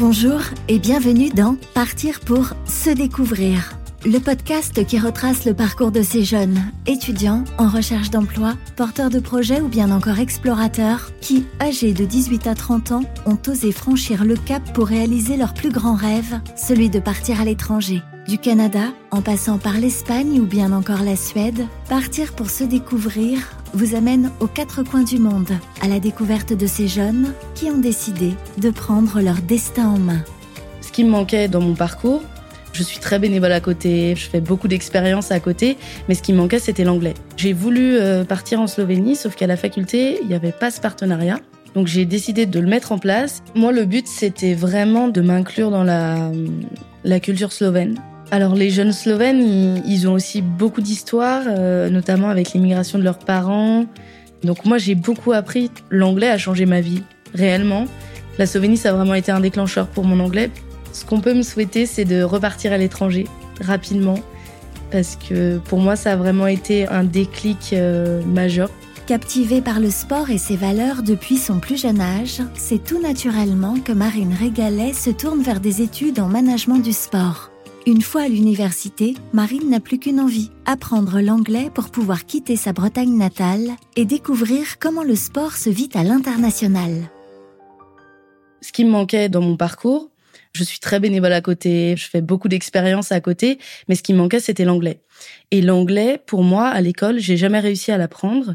Bonjour et bienvenue dans Partir pour se découvrir, le podcast qui retrace le parcours de ces jeunes, étudiants en recherche d'emploi, porteurs de projets ou bien encore explorateurs, qui, âgés de 18 à 30 ans, ont osé franchir le cap pour réaliser leur plus grand rêve, celui de partir à l'étranger. Du Canada, en passant par l'Espagne ou bien encore la Suède, partir pour se découvrir vous amène aux quatre coins du monde, à la découverte de ces jeunes qui ont décidé de prendre leur destin en main. Ce qui me manquait dans mon parcours, je suis très bénévole à côté, je fais beaucoup d'expériences à côté, mais ce qui me manquait, c'était l'anglais. J'ai voulu euh, partir en Slovénie, sauf qu'à la faculté, il n'y avait pas ce partenariat. Donc j'ai décidé de le mettre en place. Moi, le but, c'était vraiment de m'inclure dans la, la culture slovène. Alors les jeunes Slovènes, ils, ont aussi beaucoup d'histoires, euh, notamment avec l'immigration de leurs parents. Donc moi, j'ai beaucoup appris. L'anglais a changé ma vie, réellement. La Slovénie, ça a vraiment été un déclencheur pour mon anglais. Ce qu'on peut me souhaiter, c'est de repartir à l'étranger rapidement, parce que pour moi, ça a vraiment été un déclic euh, majeur. Captivée par le sport et ses valeurs depuis son plus jeune âge, c'est tout naturellement que Marine Régalet se tourne vers des études en management du sport. Une fois à l'université, Marine n'a plus qu'une envie, apprendre l'anglais pour pouvoir quitter sa Bretagne natale et découvrir comment le sport se vit à l'international. Ce qui me manquait dans mon parcours, je suis très bénévole à côté, je fais beaucoup d'expériences à côté, mais ce qui me manquait, c'était l'anglais. Et l'anglais, pour moi, à l'école, j'ai jamais réussi à l'apprendre.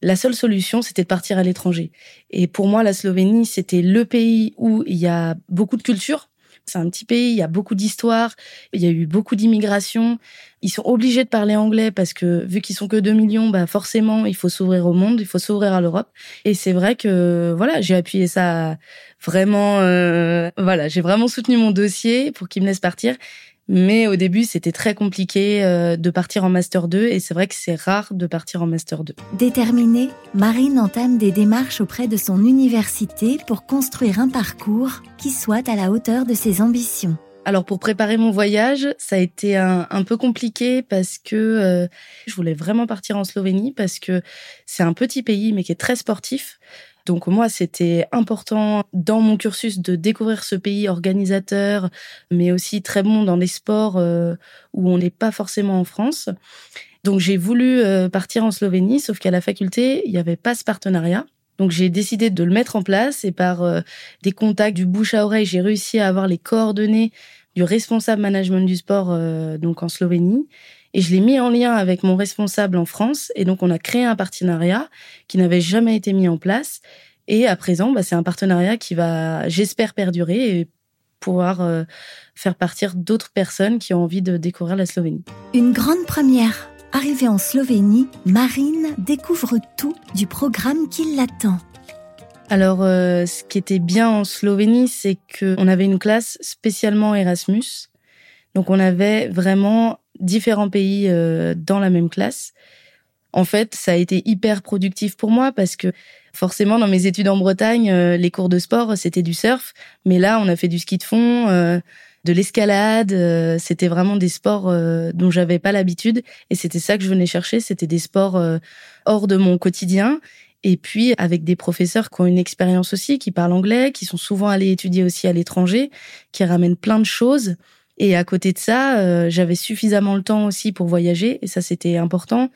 La seule solution, c'était de partir à l'étranger. Et pour moi, la Slovénie, c'était le pays où il y a beaucoup de culture, c'est un petit pays, il y a beaucoup d'histoires, il y a eu beaucoup d'immigration. Ils sont obligés de parler anglais parce que vu qu'ils sont que 2 millions, bah forcément, il faut s'ouvrir au monde, il faut s'ouvrir à l'Europe. Et c'est vrai que voilà, j'ai appuyé ça vraiment euh, voilà, j'ai vraiment soutenu mon dossier pour qu'ils me laissent partir. Mais au début, c'était très compliqué euh, de partir en Master 2 et c'est vrai que c'est rare de partir en Master 2. Déterminée, Marine entame des démarches auprès de son université pour construire un parcours qui soit à la hauteur de ses ambitions. Alors pour préparer mon voyage, ça a été un, peu compliqué parce que euh, je voulais vraiment partir en Slovénie parce que c'est un petit pays mais qui est très sportif. Donc moi, c'était important dans mon cursus de découvrir ce pays organisateur, mais aussi très bon dans des sports euh, où on n'est pas forcément en France. Donc j'ai voulu euh, partir en Slovénie, sauf qu'à la faculté, il n'y avait pas ce partenariat. Donc j'ai décidé de le mettre en place et par euh, des contacts du bouche à oreille, j'ai réussi à avoir les coordonnées du responsable management du sport donc en Slovénie et je l'ai mis en lien avec mon responsable en France. Et donc, on a créé un partenariat qui n'avait jamais été mis en place. Et à présent, bah, c'est un partenariat qui va, j'espère, perdurer et pouvoir euh, faire partir d'autres personnes qui ont envie de découvrir la Slovénie. Une grande première. Arrivée en Slovénie, Marine découvre tout du programme qui l'attend. Alors, euh, ce qui était bien en Slovénie, c'est qu'on avait une classe spécialement Erasmus. Donc, on avait vraiment différents pays euh, dans la même classe. En fait, ça a été hyper productif pour moi parce que forcément, dans mes études en Bretagne, euh, les cours de sport, c'était du surf. Mais là, on a fait du ski de fond, euh, de l'escalade. c'était vraiment des sports dont j'avais pas l'habitude. Et c'était ça que je venais chercher. C'était des sports hors de mon quotidien. Et puis, avec des professeurs qui ont une expérience aussi, qui parlent anglais, qui sont souvent allés étudier aussi à l'étranger, qui ramènent plein de choses. Et à côté de ça, euh, j'avais suffisamment le temps aussi pour voyager, et ça c'était important.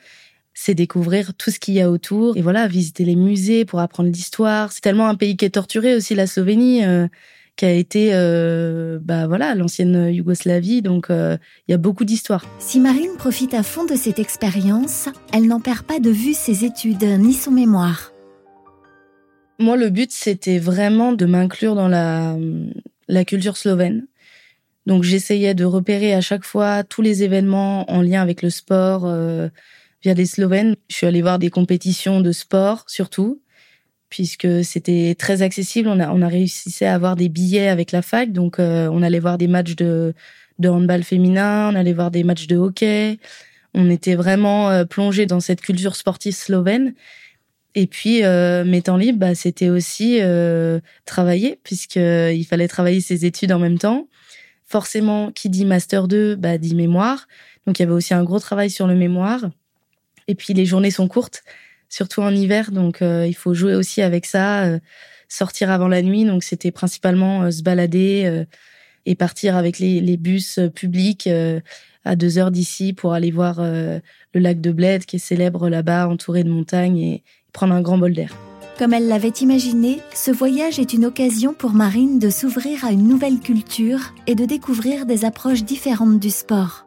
C'est découvrir tout ce qu'il y a autour, et voilà, visiter les musées pour apprendre l'histoire. C'est tellement un pays qui est torturé aussi, la Slovénie, euh, qui a été, euh, bah voilà, l'ancienne Yougoslavie, donc il y a beaucoup d'histoires. Si Marine profite à fond de cette expérience, elle n'en perd pas de vue ses études ni son mémoire. Moi, le but, c'était vraiment de m'inclure dans la, la culture slovène donc j'essayais de repérer à chaque fois tous les événements en lien avec le sport euh, via les Slovènes. Je suis allée voir des compétitions de sport surtout, puisque c'était très accessible. On a, réussi à avoir des billets avec la fac, donc euh, on allait voir des matchs de, handball féminin, on allait voir des matchs de hockey. On était vraiment euh, plongé dans cette culture sportive slovène. Et puis, euh, mes temps libres, bah, c'était aussi euh, travailler, puisqu'il fallait travailler ses études en même temps forcément, qui dit master 2, bah, dit mémoire. Donc, il y avait aussi un gros travail sur le mémoire. Et puis, les journées sont courtes, surtout en hiver. Donc, euh, il faut jouer aussi avec ça. Euh, sortir avant la nuit. Donc c'était principalement se balader et partir avec les, les bus publics à deux heures d'ici pour aller voir le lac de Bled qui est célèbre là-bas, entouré de montagnes et prendre un grand bol d'air. Comme elle l'avait imaginé, ce voyage est une occasion pour Marine de s'ouvrir à une nouvelle culture et de découvrir des approches différentes du sport.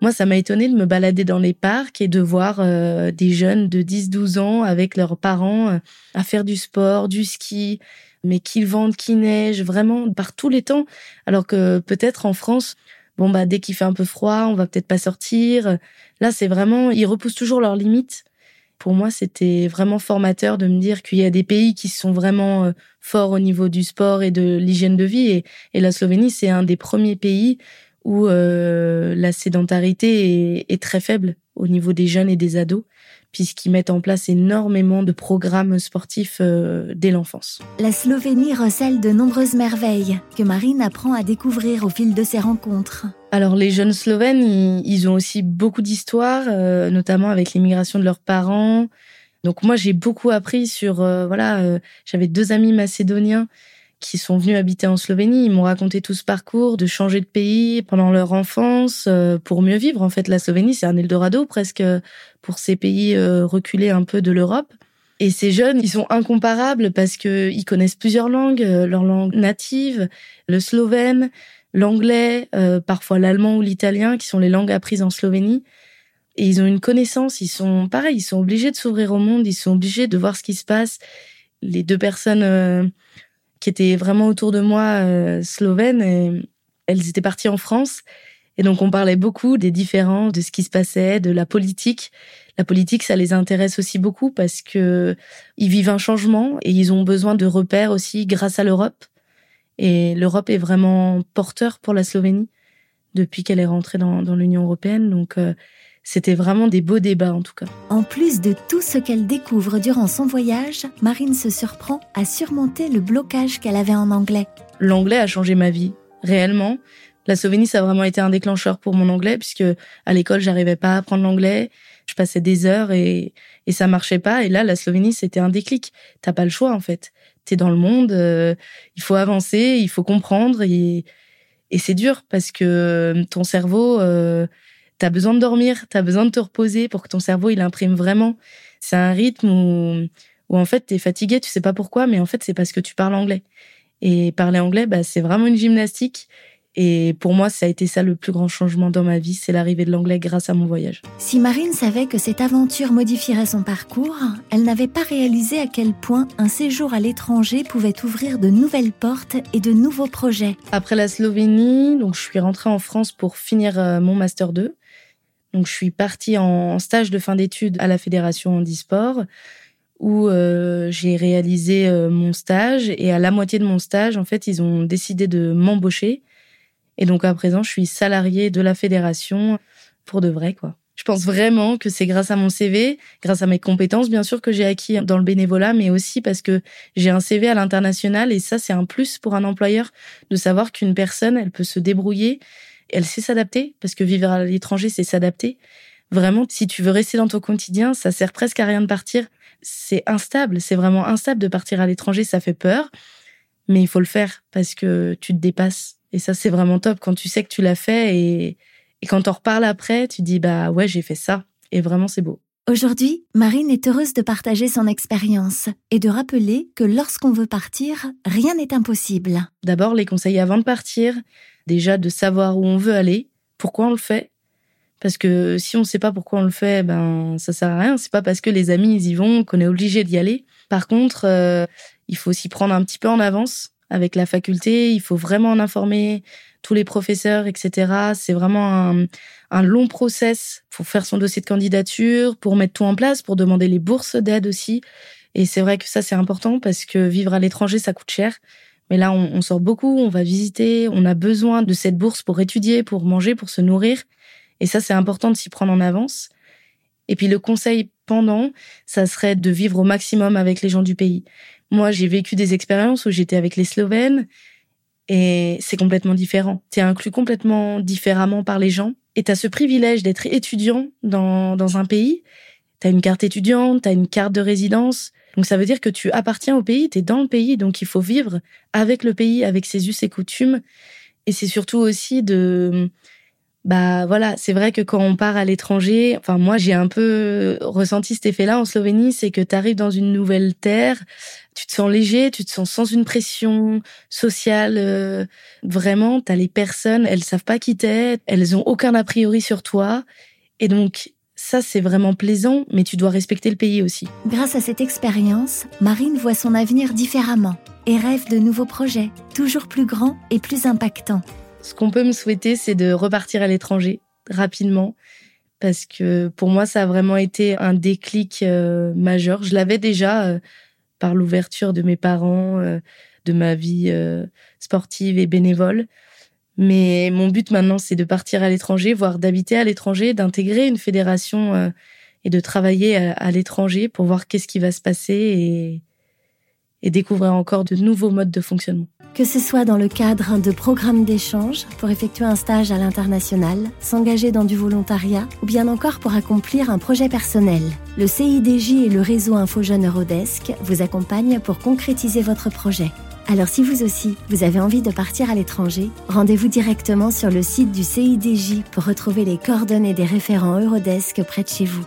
Moi, ça m'a étonné de me balader dans les parcs et de voir euh, des jeunes de 10-12 ans avec leurs parents euh, à faire du sport, du ski, mais qu'il vente, qu'il neige, vraiment par tous les temps. Alors que peut-être en France, bon bah dès qu'il fait un peu froid, on va peut-être pas sortir. Là, c'est vraiment, ils repoussent toujours leurs limites pour moi, c'était vraiment formateur de me dire qu'il y a des pays qui sont vraiment euh, forts au niveau du sport et de l'hygiène de vie. Et, la Slovénie, c'est un des premiers pays où euh, la sédentarité est, très faible au niveau des jeunes et des ados puisqu'ils mettent en place énormément de programmes sportifs euh, dès l'enfance. La Slovénie recèle de nombreuses merveilles que Marine apprend à découvrir au fil de ses rencontres. Alors les jeunes Slovènes, ils, ont aussi beaucoup d'histoires, euh, notamment avec l'immigration de leurs parents. Donc moi j'ai beaucoup appris sur euh, voilà, j'avais deux amis macédoniens qui sont venus habiter en Slovénie. Ils m'ont raconté tout ce parcours de changer de pays pendant leur enfance euh, pour mieux vivre. En fait, la Slovénie, c'est un Eldorado presque pour ces pays euh, reculés un peu de l'Europe. Et ces jeunes, ils sont incomparables parce que ils connaissent plusieurs langues, euh, leur langue native, le slovène, l'anglais, parfois l'allemand ou l'italien, qui sont les langues apprises en Slovénie. Et ils ont une connaissance, ils sont pareil, ils sont obligés de s'ouvrir au monde, ils sont obligés de voir ce qui se passe. Les deux personnes qui étaient vraiment autour de moi euh, slovènes et elles étaient parties en France. Et donc on parlait beaucoup des différents, de ce qui se passait, de la politique. La politique, ça les intéresse aussi beaucoup parce que ils vivent un changement et ils ont besoin de repères aussi grâce à l'Europe. Et l'Europe est vraiment porteur pour la Slovénie depuis qu'elle est rentrée dans, dans l'Union européenne. Donc euh, c'était vraiment des beaux débats en tout cas. En plus de tout ce qu'elle découvre durant son voyage, Marine se surprend à surmonter le blocage qu'elle avait en anglais. L'anglais a changé ma vie, réellement. La Slovénie, ça a vraiment été un déclencheur pour mon anglais, puisque à l'école, j'arrivais pas à apprendre l'anglais. Je passais des heures et, et ça marchait pas. Et là, la Slovénie, c'était un déclic. T'as pas le choix, en fait. T'es dans le monde, euh, il faut avancer, il faut comprendre. Et, et c'est dur parce que ton cerveau, euh, tu as besoin de dormir, tu as besoin de te reposer pour que ton cerveau il imprime vraiment. C'est un rythme où, où en fait tu es fatigué, tu sais pas pourquoi, mais en fait c'est parce que tu parles anglais. Et parler anglais, bah, c'est vraiment une gymnastique. Et pour moi, ça a été ça le plus grand changement dans ma vie, c'est l'arrivée de l'anglais grâce à mon voyage. Si Marine savait que cette aventure modifierait son parcours, elle n'avait pas réalisé à quel point un séjour à l'étranger pouvait ouvrir de nouvelles portes et de nouveaux projets. Après la Slovénie, donc je suis rentrée en France pour finir euh, mon master 2. Donc je suis partie en stage de fin d'études à la Fédération handisport où euh, j'ai réalisé euh, mon stage et à la moitié de mon stage, en fait, ils ont décidé de m'embaucher. Et donc à présent, je suis salariée de la fédération pour de vrai, quoi. Je pense vraiment que c'est grâce à mon CV, grâce à mes compétences, bien sûr, que j'ai acquis dans le bénévolat, mais aussi parce que j'ai un CV à l'international et ça, c'est un plus pour un employeur de savoir qu'une personne, elle peut se débrouiller elle sait s'adapter parce que vivre à l'étranger, c'est s'adapter. Vraiment, si tu veux rester dans ton quotidien, ça sert presque à rien de partir. C'est instable, c'est vraiment instable de partir à l'étranger, ça fait peur, mais il faut le faire parce que tu te dépasses. Et ça, c'est vraiment top quand tu sais que tu l'as fait et, et quand t'en reparles après, tu dis bah ouais, j'ai fait ça. Et vraiment, c'est beau. Aujourd'hui, Marine est heureuse de partager son expérience et de rappeler que lorsqu'on veut partir, rien n'est impossible. D'abord, les conseils avant de partir, déjà de savoir où on veut aller, pourquoi on le fait. Parce que si on ne sait pas pourquoi on le fait, ben ça sert à rien. C'est pas parce que les amis y vont qu'on est obligé d'y aller. Par contre, euh, il faut s'y prendre un petit peu en avance avec la faculté. Il faut vraiment en informer tous les professeurs, etc. C'est vraiment un, long process pour faire son dossier de candidature, pour mettre tout en place, pour demander les bourses d'aide aussi. Et c'est vrai que ça c'est important parce que vivre à l'étranger ça coûte cher. Mais là, on, sort beaucoup, on va visiter, on a besoin de cette bourse pour étudier, pour manger, pour se nourrir. Et ça, c'est important de s'y prendre en avance. Et puis le conseil pendant, ça serait de vivre au maximum avec les gens du pays. Moi, j'ai vécu des expériences où j'étais avec les Slovènes et c'est complètement différent. Tu es inclus complètement différemment par les gens et tu as ce privilège d'être étudiant dans, dans un pays. Tu as une carte étudiante, tu as une carte de résidence, Donc ça veut dire que tu appartiens au pays, tu es dans le pays, donc il faut vivre avec le pays, avec ses us et coutumes. Et c'est surtout aussi de bah voilà, c'est vrai que quand on part à l'étranger, enfin moi j'ai un peu ressenti cet effet-là en Slovénie, c'est que tu arrives dans une nouvelle terre, tu te sens léger, tu te sens sans une pression sociale. Euh, vraiment, t'as les personnes, elles savent pas qui t'es, elles ont aucun a priori sur toi, et donc ça c'est vraiment plaisant, mais tu dois respecter le pays aussi. Grâce à cette expérience, Marine voit son avenir différemment et rêve de nouveaux projets, toujours plus grands et plus impactants. Ce qu'on peut me souhaiter, c'est de repartir à l'étranger rapidement parce que pour moi, ça a vraiment été un déclic euh, majeur. Je l'avais déjà euh, par l'ouverture de mes parents, euh, de ma vie sportive et bénévole. Mais mon but maintenant, c'est de partir à l'étranger, voire d'habiter à l'étranger, d'intégrer une fédération et de travailler à, l'étranger pour voir qu'est-ce qui va se passer et, et découvrir encore de nouveaux modes de fonctionnement. Que ce soit dans le cadre de programmes d'échange pour effectuer un stage à l'international, s'engager dans du volontariat ou bien encore pour accomplir un projet personnel, le CIDJ et le réseau InfoJeune Eurodesk vous accompagnent pour concrétiser votre projet. Alors si vous aussi, vous avez envie de partir à l'étranger, rendez-vous directement sur le site du CIDJ pour retrouver les coordonnées des référents Eurodesk près de chez vous.